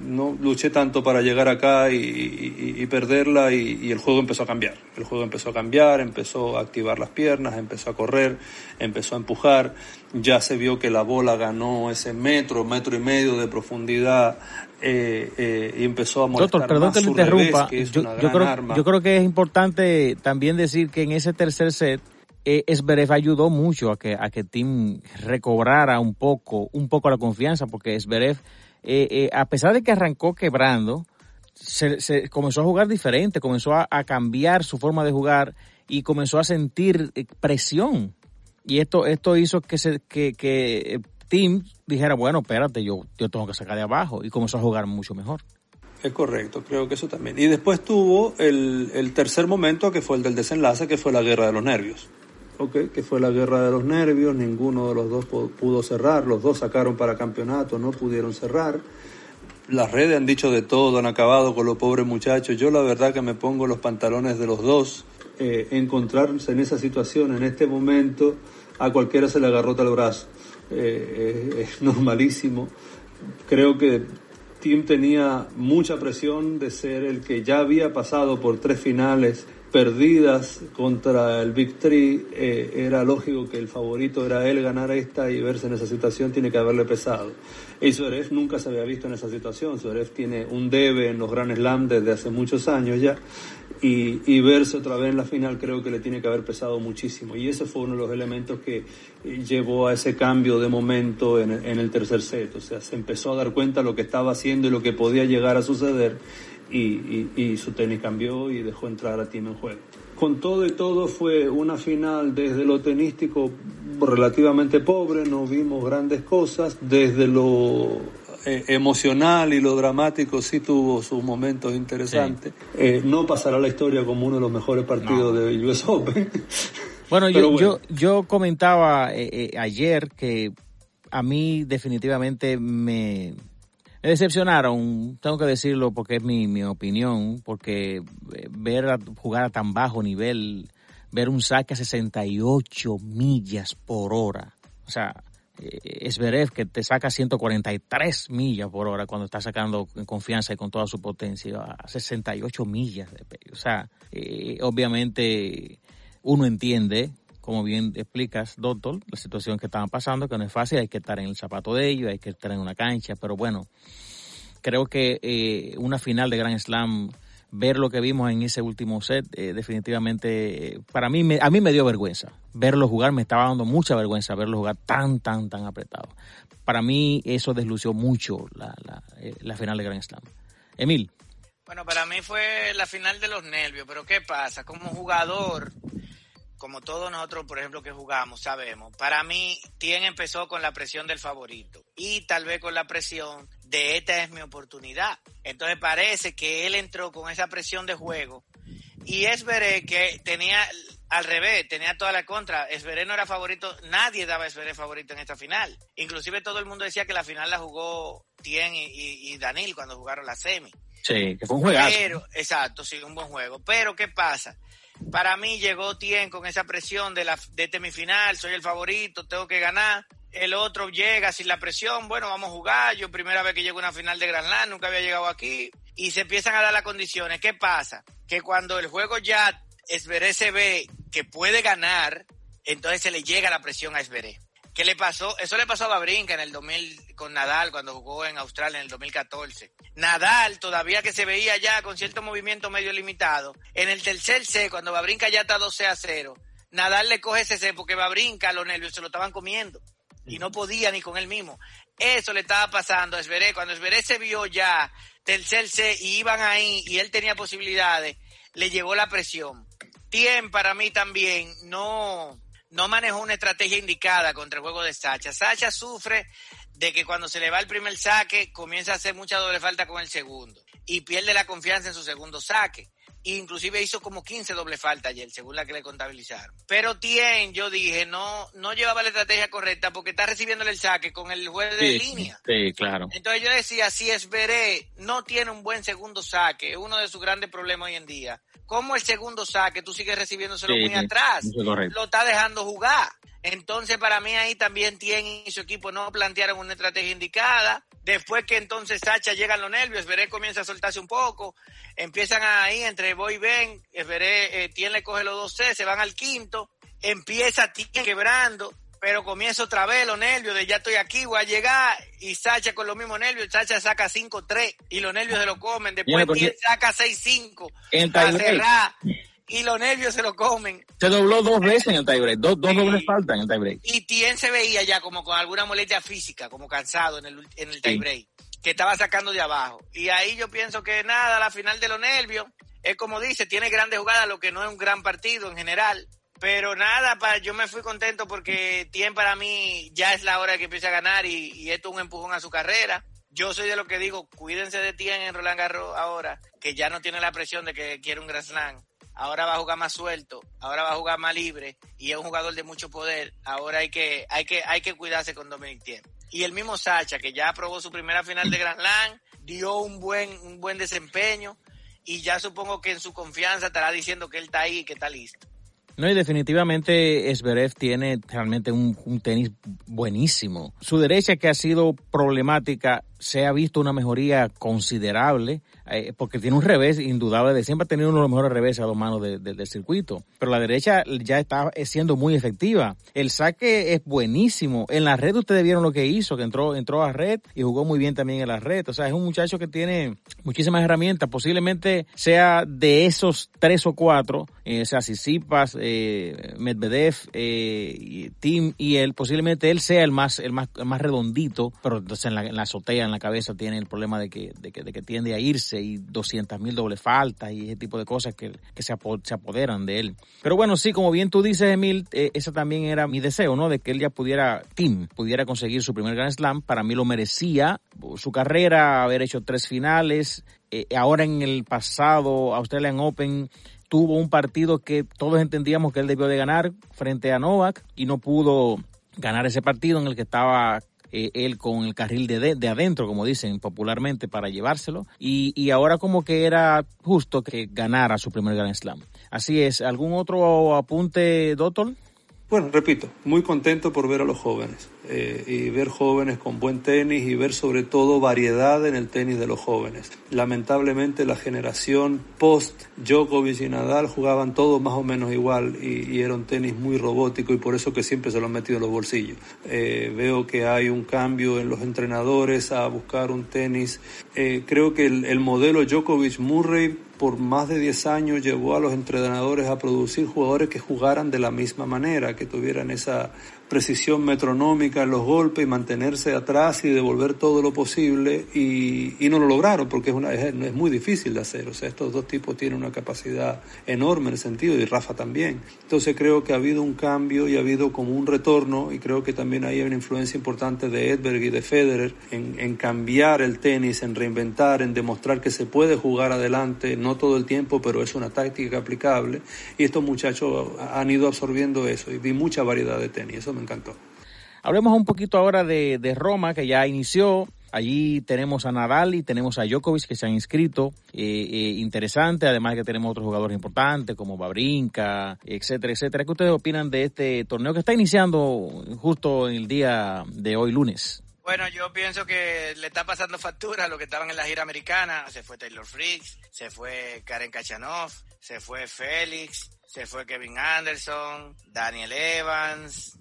no luché tanto para llegar acá y, y, y perderla y, y, el juego empezó a cambiar. El juego empezó a cambiar, empezó a activar las piernas, empezó a correr, empezó a empujar. Ya se vio que la bola ganó ese metro, metro y medio de profundidad eh, eh, y empezó a molestar Doctor, perdón más que le interrumpa. revés, que es yo, una yo gran creo, arma. yo creo que es importante también decir que en ese tercer set eh, Esberev ayudó mucho a que a que Tim recobrara un poco un poco la confianza porque Esberev eh, eh, a pesar de que arrancó quebrando se, comenzó a jugar diferente comenzó a, a, cambiar su forma de jugar y comenzó a sentir eh, presión y esto esto hizo que se que, que Tim dijera bueno espérate yo yo tengo que sacar de abajo y comenzó a jugar mucho mejor es correcto, creo que eso también. Y después tuvo el, el tercer momento, que fue el del desenlace, que fue la guerra de los nervios. Okay, que fue la guerra de los nervios, ninguno de los dos pudo cerrar, los dos sacaron para campeonato, no pudieron cerrar. Las redes han dicho de todo, han acabado con los pobres muchachos. Yo la verdad que me pongo los pantalones de los dos. Eh, encontrarse en esa situación, en este momento, a cualquiera se le agarrota el brazo. Eh, es normalísimo. Creo que Tim tenía mucha presión de ser el que ya había pasado por tres finales perdidas contra el Big Three, eh, era lógico que el favorito era él ganar esta y verse en esa situación tiene que haberle pesado. Y nunca se había visto en esa situación. Suárez tiene un debe en los Grand Slam desde hace muchos años ya. Y, y, verse otra vez en la final creo que le tiene que haber pesado muchísimo. Y ese fue uno de los elementos que llevó a ese cambio de momento en en el tercer set. O sea, se empezó a dar cuenta de lo que estaba haciendo y lo que podía llegar a suceder. Y, y, y, su tenis cambió y dejó entrar a Tim en juego. Con todo y todo fue una final desde lo tenístico relativamente pobre, no vimos grandes cosas, desde lo eh, emocional y lo dramático sí tuvo sus momentos interesantes. Sí. Eh, no pasará la historia como uno de los mejores partidos no. de US Open. Bueno, yo, bueno. yo, yo comentaba eh, ayer que a mí definitivamente me, me decepcionaron, tengo que decirlo porque es mi, mi opinión, porque ver a jugar a tan bajo nivel, ver un saque a 68 millas por hora, o sea, eh, Esberev que te saca 143 millas por hora cuando está sacando en confianza y con toda su potencia, a 68 millas de. O sea, eh, obviamente uno entiende, como bien explicas, doctor, la situación que estaban pasando, que no es fácil, hay que estar en el zapato de ellos, hay que estar en una cancha, pero bueno, creo que eh, una final de Grand Slam, ver lo que vimos en ese último set, eh, definitivamente, para mí, me, a mí me dio vergüenza. Verlo jugar, me estaba dando mucha vergüenza verlo jugar tan, tan, tan apretado. Para mí eso deslució mucho la, la, eh, la final de Grand Slam. Emil. Bueno, para mí fue la final de los nervios, pero ¿qué pasa? Como jugador, como todos nosotros, por ejemplo, que jugamos, sabemos, para mí, Tien empezó con la presión del favorito y tal vez con la presión de esta es mi oportunidad. Entonces parece que él entró con esa presión de juego y Esveré que tenía al revés, tenía toda la contra. Esveré no era favorito, nadie daba a Esveré favorito en esta final. Inclusive todo el mundo decía que la final la jugó Tien y, y, y Danil cuando jugaron la semi. Sí, que fue un juegazo. Pero, exacto, sí, un buen juego. Pero, ¿qué pasa? Para mí llegó Tien con esa presión de la de semifinal, soy el favorito, tengo que ganar. El otro llega sin la presión, bueno, vamos a jugar. Yo primera vez que llego a una final de Grand Slam, nunca había llegado aquí. Y se empiezan a dar las condiciones. ¿Qué pasa? Que cuando el juego ya Esveré se ve que puede ganar, entonces se le llega la presión a Esveré. ¿Qué le pasó? Eso le pasó a Babrinka en el 2000 con Nadal cuando jugó en Australia en el 2014. Nadal todavía que se veía ya con cierto movimiento medio limitado. En el tercer set, cuando Babrinka ya está 12 a 0, Nadal le coge ese set porque Babrinka los nervios se lo estaban comiendo y no podía ni con él mismo. Eso le estaba pasando a Esveré. Cuando Esveré se vio ya tercer set y iban ahí y él tenía posibilidades, le llegó la presión. Tien para mí también no no manejó una estrategia indicada contra el juego de Sacha. Sacha sufre de que cuando se le va el primer saque comienza a hacer mucha doble falta con el segundo. y pierde la confianza en su segundo saque. Inclusive hizo como 15 doble falta ayer, según la que le contabilizaron. Pero Tien, yo dije, no, no llevaba la estrategia correcta porque está recibiendo el saque con el juez de línea. Sí, claro. Entonces yo decía, si Esveré no tiene un buen segundo saque, es uno de sus grandes problemas hoy en día. ¿Cómo el segundo saque tú sigues recibiéndoselo muy atrás? Lo está dejando jugar. Entonces, para mí ahí también Tien y su equipo no plantearon una estrategia indicada. Después que entonces Sacha llegan los nervios, Veré comienza a soltarse un poco, empiezan ahí entre Boy Ben, Veré, eh, Tien le coge los dos C, se van al quinto, empieza Tien quebrando, pero comienza otra vez los nervios de ya estoy aquí, voy a llegar, y Sacha con los mismos nervios, Sacha saca 5-3 y los nervios se lo comen, después Tien saca 6-5 para cerrar y los nervios se lo comen. Se dobló dos veces en el tiebreak, dos, dos dobles faltas en el tiebreak. Y Tien se veía ya como con alguna molestia física, como cansado en el, en el tiebreak, que estaba sacando de abajo. Y ahí yo pienso que nada, la final de los nervios, es como dice, tiene grandes jugadas, lo que no es un gran partido en general. Pero nada, pa, yo me fui contento porque Tien para mí ya es la hora de que empiece a ganar y, y esto es un empujón a su carrera yo soy de lo que digo, cuídense de Tien en Roland Garros ahora, que ya no tiene la presión de que quiere un Grand Slam ahora va a jugar más suelto, ahora va a jugar más libre y es un jugador de mucho poder. Ahora hay que, hay que, hay que cuidarse con Dominic Thiem. Y el mismo Sacha, que ya aprobó su primera final de Grand Slam, dio un buen, un buen desempeño y ya supongo que en su confianza estará diciendo que él está ahí y que está listo. No, y definitivamente Esberev tiene realmente un, un, tenis buenísimo. Su derecha que ha sido problemática se ha visto una mejoría considerable. Eh, porque tiene un revés indudable, de siempre ha tenido uno de los mejores reveses a dos manos del circuito, pero la derecha ya está siendo muy efectiva. El saque es buenísimo. En la red ustedes vieron lo que hizo, que entró, entró a red y jugó muy bien también en la red. O sea, es un muchacho que tiene muchísimas herramientas. Posiblemente sea de esos tres o cuatro, eh, o sea, eh, Medvedev, eh, Tim y él, posiblemente él sea el más, el más, el más redondito, pero entonces en la, azotea, la cabeza tiene el problema de que, de que, de que tiende a irse y 200 mil doble faltas y ese tipo de cosas que, que se, se, apoderan de él. Pero bueno, sí, como bien tú dices, Emil, eh, ese también era mi deseo, ¿no? De que él ya pudiera, Tim, pudiera conseguir su primer Grand Slam. Para mí lo merecía. Su carrera, haber hecho tres finales. Eh, ahora en el pasado Australian Open tuvo un partido que todos entendíamos que él debió de ganar frente a Novak y no pudo ganar ese partido en el que estaba eh, él con el carril de, de, adentro, como dicen popularmente, para llevárselo. Y, y ahora como que era justo que ganara su primer Grand Slam. Así es. ¿Algún otro apunte, doctor? Bueno, repito, muy contento por ver a los jóvenes eh, y ver jóvenes con buen tenis y ver sobre todo variedad en el tenis de los jóvenes. Lamentablemente la generación post Djokovic y Nadal jugaban todos más o menos igual y, era un tenis muy robótico y por eso que siempre se lo han metido en los bolsillos. Eh, veo que hay un cambio en los entrenadores a buscar un tenis. Eh, creo que el, el modelo Djokovic-Murray por más de 10 años llevó a los entrenadores a producir jugadores que jugaran de la misma manera, que tuvieran esa precisión metronómica en los golpes y mantenerse atrás y devolver todo lo posible y, y no lo lograron porque es, una, es, muy difícil de hacer. O sea, estos dos tipos tienen una capacidad enorme en el sentido y Rafa también. Entonces creo que ha habido un cambio y ha habido como un retorno y creo que también hay una influencia importante de Edberg y de Federer en, en cambiar el tenis, en reinventar, en demostrar que se puede jugar adelante, no todo el tiempo, pero es una táctica aplicable y estos muchachos han ido absorbiendo eso y vi mucha variedad de tenis. Eso me encantó. Hablemos un poquito ahora de, de, Roma, que ya inició. Allí tenemos a Nadal y tenemos a Djokovic que se han inscrito. Eh, eh, interesante, además que tenemos otros jugadores importantes como Babrinka, etcétera, etcétera. ¿Qué ustedes opinan de este torneo que está iniciando justo en el día de hoy, lunes? Bueno, yo pienso que le está pasando factura a los que estaban en la gira americana. Se fue Taylor Fritz, se fue Karen Kachanov, se fue Félix, se fue Kevin Anderson, Daniel Evans,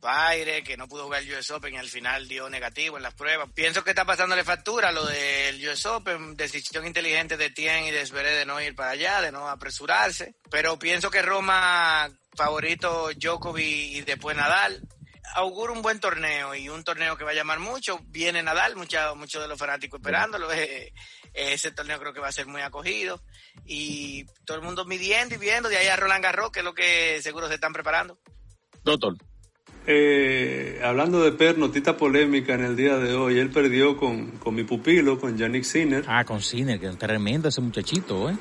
Baire, que no pudo jugar el US Open y al final dio negativo en las pruebas. Pienso que está pasándole factura lo del US Open, decisión inteligente de Tien y de Zverev de no ir para allá, de no apresurarse. Pero pienso que Roma, favorito Djokovic y después Nadal, auguro un buen torneo y un torneo que va a llamar mucho. Viene Nadal, muchos mucho de los fanáticos esperándolo. Ese torneo creo que va a ser muy acogido. Y todo el mundo midiendo y viendo. De ahí a Roland Garros, que es lo que seguro se están preparando. Doctor. Eh, hablando de Per, notita polémica en el día de hoy. Él perdió con, con mi pupilo, con Yannick Sinner. Ah, con Sinner, que es tremendo ese muchachito, ¿eh?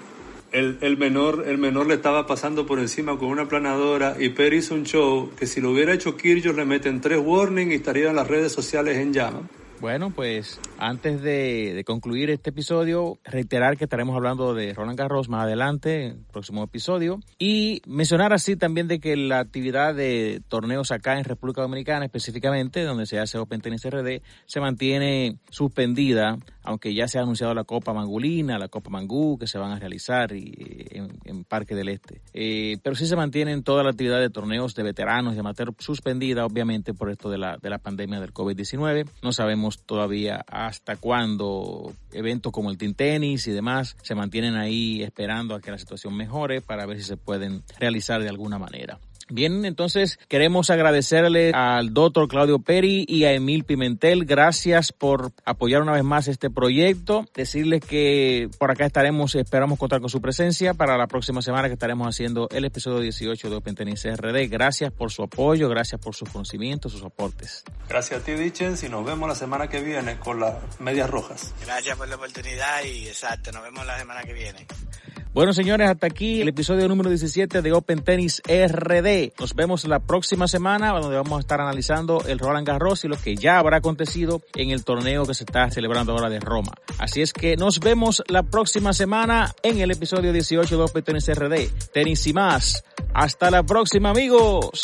El, el, menor, el menor le estaba pasando por encima con una planadora y Per hizo un show que si lo hubiera hecho Kirchhoff le meten tres warnings y estaría en las redes sociales en llama. Bueno, pues antes de, concluir este episodio, reiterar que estaremos hablando de Roland Garros más adelante, en el próximo episodio, y mencionar así también de que la actividad de torneos acá en República Dominicana, específicamente donde se hace Open Tennis RD, se mantiene suspendida, aunque ya se ha anunciado la Copa Mangulina, la Copa Mangú, que se van a realizar en, Parque del Este. Eh, pero sí se mantienen toda la actividad de torneos de veteranos y amateur suspendida, obviamente, por esto de la, de la pandemia del COVID-19. No sabemos todavía hasta cuándo eventos como el Team Tennis y demás se mantienen ahí esperando a que la situación mejore para ver si se pueden realizar de alguna manera. Bien, entonces queremos agradecerle al doctor Claudio Peri y a Emil Pimentel. Gracias por apoyar una vez más este proyecto. Decirles que por acá estaremos, esperamos contar con su presencia para la próxima semana que estaremos haciendo el episodio 18 de Open Tennis RD. Gracias por su apoyo, gracias por sus conocimientos, sus aportes. Gracias a ti, Dichens, y nos vemos la semana que viene con las medias rojas. Gracias por la oportunidad y exacto, nos vemos la semana que viene. Bueno, señores, hasta aquí el episodio número 17 de Open Tennis RD. Nos vemos la próxima semana donde vamos a estar analizando el Roland Garros y lo que ya habrá acontecido en el torneo que se está celebrando ahora de Roma. Así es que nos vemos la próxima semana en el episodio 18 de Open Tennis RD. Tenis y más. Hasta la próxima, amigos.